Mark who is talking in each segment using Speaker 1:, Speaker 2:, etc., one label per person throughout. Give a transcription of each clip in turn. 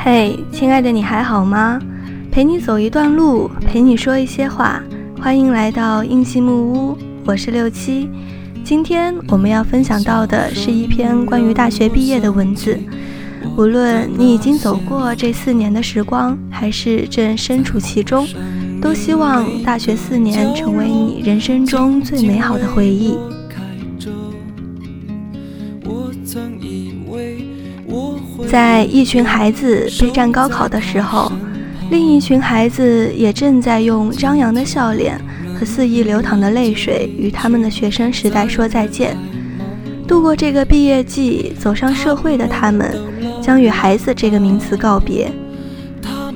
Speaker 1: 嘿，亲爱的，你还好吗？陪你走一段路，陪你说一些话。欢迎来到印记木屋，我是六七。今天我们要分享到的是一篇关于大学毕业的文字。无论你已经走过这四年的时光，还是正身处其中，都希望大学四年成为你人生中最美好的回忆。我曾以为在一群孩子备战高考的时候，另一群孩子也正在用张扬的笑脸和肆意流淌的泪水与他们的学生时代说再见。度过这个毕业季，走上社会的他们，将与“孩子”这个名词告别。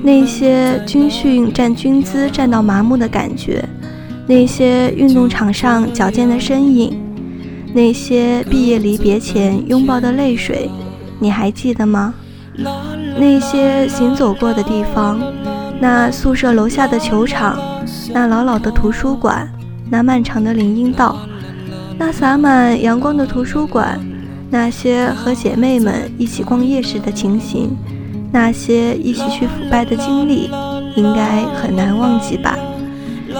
Speaker 1: 那些军训站军姿站到麻木的感觉，那些运动场上矫健的身影，那些毕业离别前拥抱的泪水。你还记得吗？那些行走过的地方，那宿舍楼下的球场，那老老的图书馆，那漫长的林荫道，那洒满阳光的图书馆，那些和姐妹们一起逛夜市的情形，那些一起去腐败的经历，应该很难忘记吧？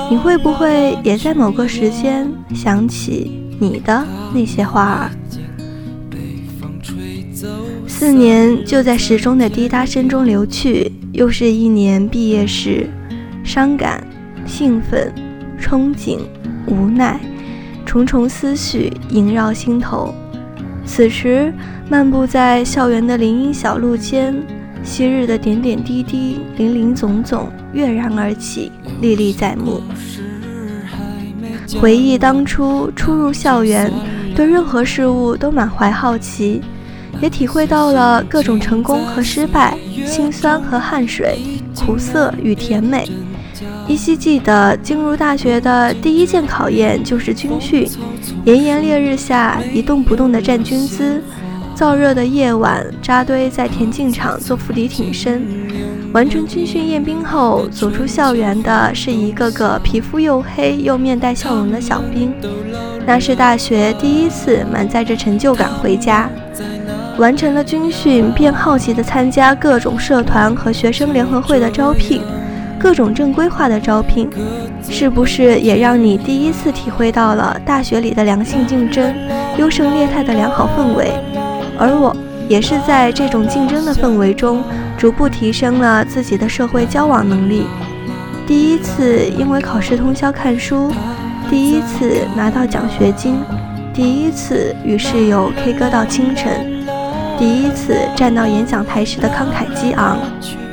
Speaker 1: 你会不会也在某个时间想起你的那些花儿？四年就在时钟的滴答声中流去，又是一年毕业时，伤感、兴奋、憧憬、无奈，重重思绪萦绕心头。此时，漫步在校园的林荫小路间，昔日的点点滴滴、林林总总跃然而起，历历在目。回忆当初初入校园，对任何事物都满怀好奇。也体会到了各种成功和失败，辛酸和汗水，苦涩与甜美。依稀记得进入大学的第一件考验就是军训，炎炎烈日下一动不动的站军姿，燥热的夜晚扎堆在田径场做伏地挺身。完成军训验兵后，走出校园的是一个个皮肤又黑又面带笑容的小兵，那是大学第一次满载着成就感回家。完成了军训，便好奇地参加各种社团和学生联合会的招聘，各种正规化的招聘，是不是也让你第一次体会到了大学里的良性竞争、优胜劣汰的良好氛围？而我也是在这种竞争的氛围中，逐步提升了自己的社会交往能力。第一次因为考试通宵看书，第一次拿到奖学金，第一次与室友 K 歌到清晨。第一次站到演讲台时的慷慨激昂，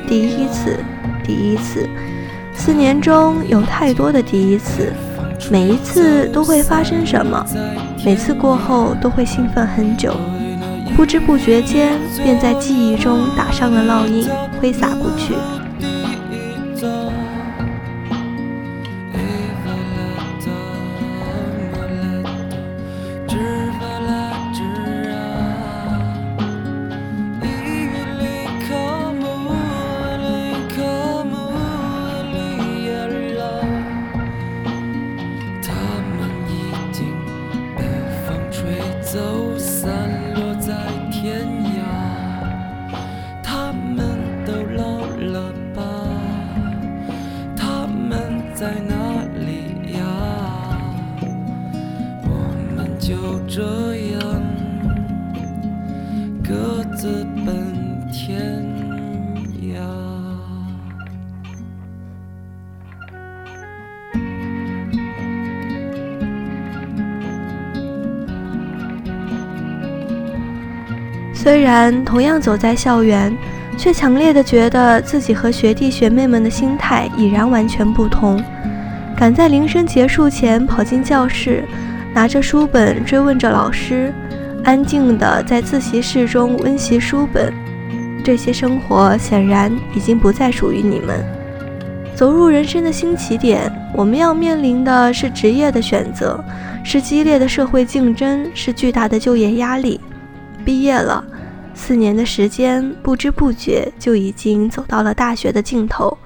Speaker 1: 第一次，第一次，四年中有太多的第一次，每一次都会发生什么，每次过后都会兴奋很久，不知不觉间便在记忆中打上了烙印，挥洒不去。散落在天涯。虽然同样走在校园，却强烈的觉得自己和学弟学妹们的心态已然完全不同。赶在铃声结束前跑进教室，拿着书本追问着老师，安静的在自习室中温习书本。这些生活显然已经不再属于你们。走入人生的新起点，我们要面临的是职业的选择，是激烈的社会竞争，是巨大的就业压力。毕业了，四年的时间不知不觉就已经走到了大学的尽头。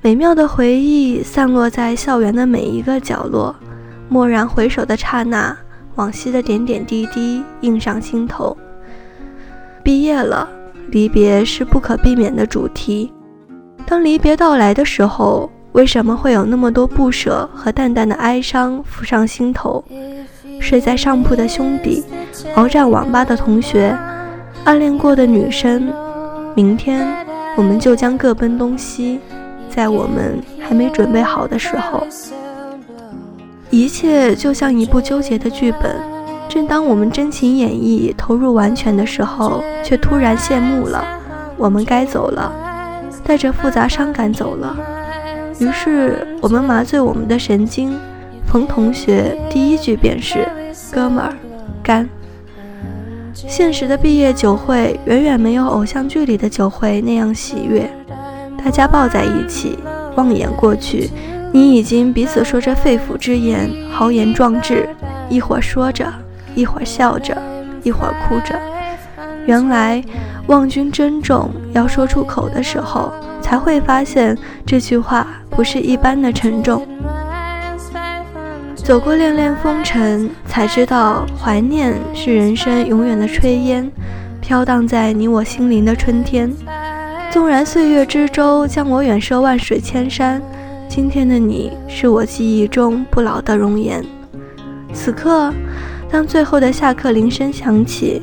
Speaker 1: 美妙的回忆散落在校园的每一个角落，蓦然回首的刹那，往昔的点点滴滴映上心头。毕业了，离别是不可避免的主题。当离别到来的时候，为什么会有那么多不舍和淡淡的哀伤浮上心头？睡在上铺的兄弟，鏖战网吧的同学，暗恋过的女生，明天我们就将各奔东西。在我们还没准备好的时候，一切就像一部纠结的剧本。正当我们真情演绎、投入完全的时候，却突然谢幕了。我们该走了，带着复杂伤感走了。于是我们麻醉我们的神经。冯同学第一句便是：“哥们儿，干。”现实的毕业酒会远远没有偶像剧里的酒会那样喜悦。大家抱在一起，望眼过去，你已经彼此说着肺腑之言，豪言壮志。一会儿说着，一会儿笑着，一会儿哭着。原来望君珍重要说出口的时候，才会发现这句话不是一般的沉重。走过恋恋风尘，才知道怀念是人生永远的炊烟，飘荡在你我心灵的春天。纵然岁月之舟将我远涉万水千山，今天的你是我记忆中不老的容颜。此刻，当最后的下课铃声响起，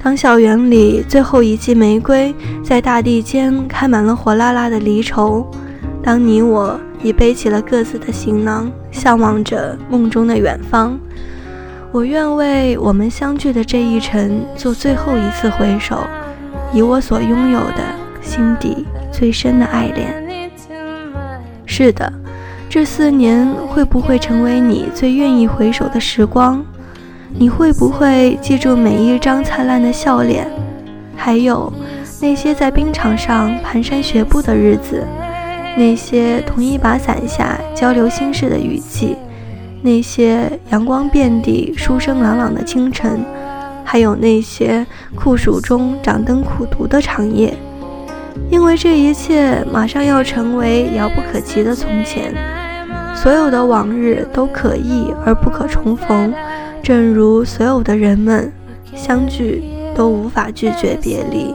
Speaker 1: 当校园里最后一季玫瑰在大地间开满了火辣辣的离愁，当你我。已背起了各自的行囊，向往着梦中的远方。我愿为我们相聚的这一程做最后一次回首，以我所拥有的心底最深的爱恋。是的，这四年会不会成为你最愿意回首的时光？你会不会记住每一张灿烂的笑脸？还有那些在冰场上蹒跚学步的日子？那些同一把伞下交流心事的雨季，那些阳光遍地、书声朗朗的清晨，还有那些酷暑中掌灯苦读的长夜，因为这一切马上要成为遥不可及的从前。所有的往日都可忆而不可重逢，正如所有的人们相聚都无法拒绝别离。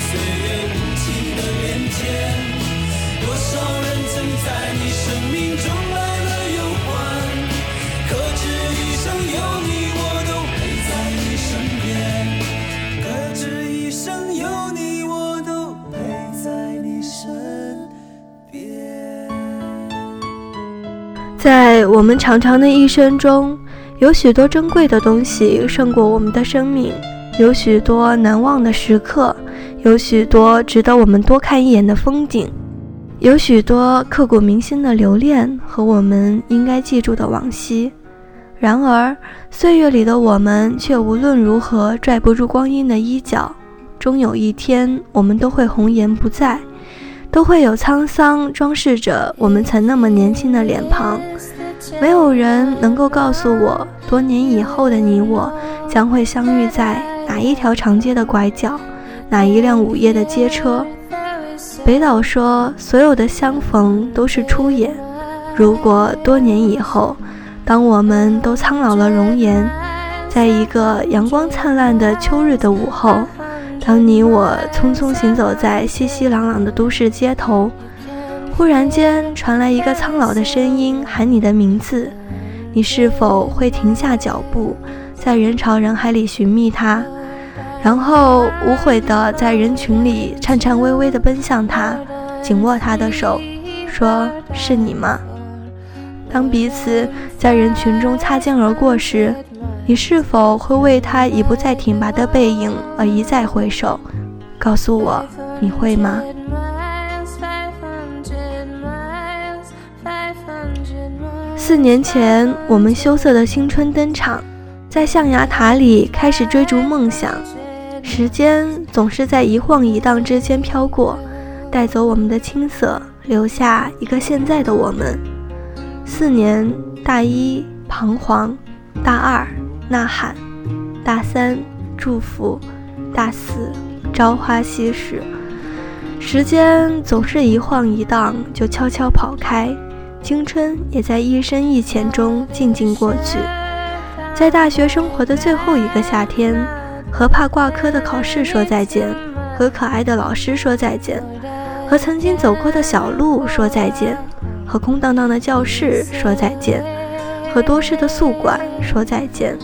Speaker 2: 岁月无情的变迁多少人曾在你生命中来了又还可知一生有你我都陪在你身边可知一生有你我都陪在你身边
Speaker 1: 在我们长长的一生中有许多珍贵的东西胜过我们的生命有许多难忘的时刻有许多值得我们多看一眼的风景，有许多刻骨铭心的留恋和我们应该记住的往昔。然而，岁月里的我们却无论如何拽不住光阴的衣角，终有一天，我们都会红颜不在。都会有沧桑装饰着我们曾那么年轻的脸庞，没有人能够告诉我，多年以后的你我将会相遇在哪一条长街的拐角，哪一辆午夜的街车。北岛说，所有的相逢都是初演。如果多年以后，当我们都苍老了容颜，在一个阳光灿烂的秋日的午后。当你我匆匆行走在熙熙攘攘的都市街头，忽然间传来一个苍老的声音喊你的名字，你是否会停下脚步，在人潮人海里寻觅他，然后无悔地在人群里颤颤巍巍地奔向他，紧握他的手，说：“是你吗？”当彼此在人群中擦肩而过时。你是否会为他已不再挺拔的背影而一再回首？告诉我，你会吗？四年前，我们羞涩的青春登场，在象牙塔里开始追逐梦想。时间总是在一晃一荡之间飘过，带走我们的青涩，留下一个现在的我们。四年，大一彷徨，大二。呐喊，大三祝福，大四朝花夕拾。时间总是一晃一荡就悄悄跑开，青春也在一深一浅中静静过去。在大学生活的最后一个夏天，和怕挂科的考试说再见，和可爱的老师说再见，和曾经走过的小路说再见，和空荡荡的教室说再见，和多事的宿管说再见。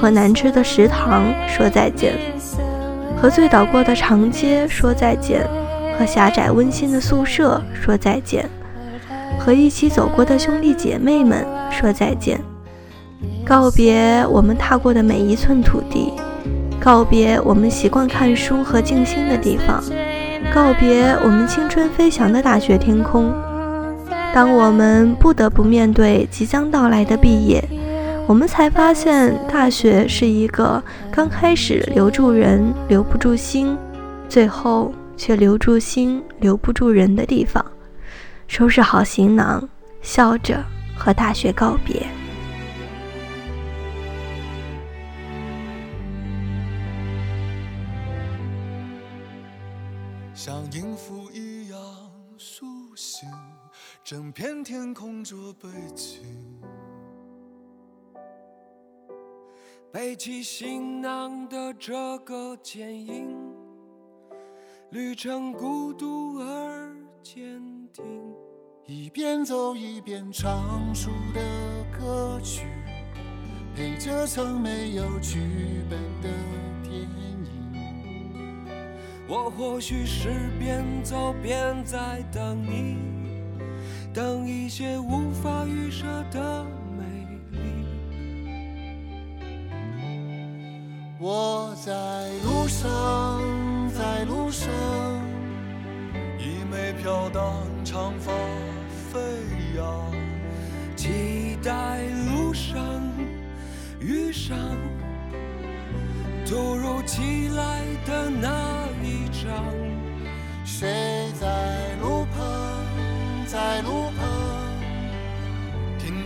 Speaker 1: 和难吃的食堂说再见，和醉倒过的长街说再见，和狭窄温馨的宿舍说再见，和一起走过的兄弟姐妹们说再见，告别我们踏过的每一寸土地，告别我们习惯看书和静心的地方，告别我们青春飞翔的大学天空。当我们不得不面对即将到来的毕业。我们才发现，大学是一个刚开始留住人留不住心，最后却留住心留不住人的地方。收拾好行囊，笑着和大学告别。
Speaker 2: 整片天空做背景。背起行囊的这个剪影，旅程孤独而坚定。一边走一边唱出的歌曲，陪着曾没有剧本的电影。我或许是边走边在等你，等一些无法预设的美丽。我在路上，在路上，一枚飘荡长发飞扬，期待路上遇上突如其来的那一张。谁在路旁，在路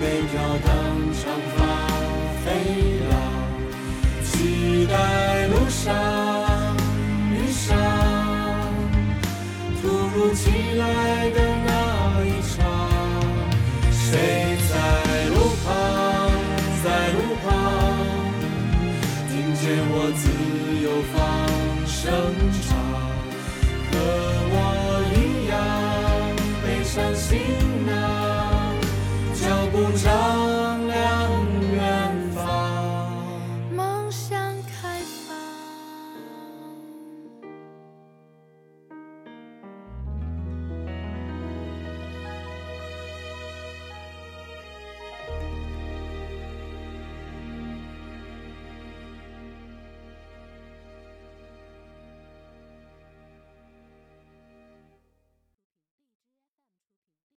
Speaker 2: 被飘荡长发飞扬，期待路上遇上突如其来的那一场，谁在路旁？在路旁听见我自由放声唱。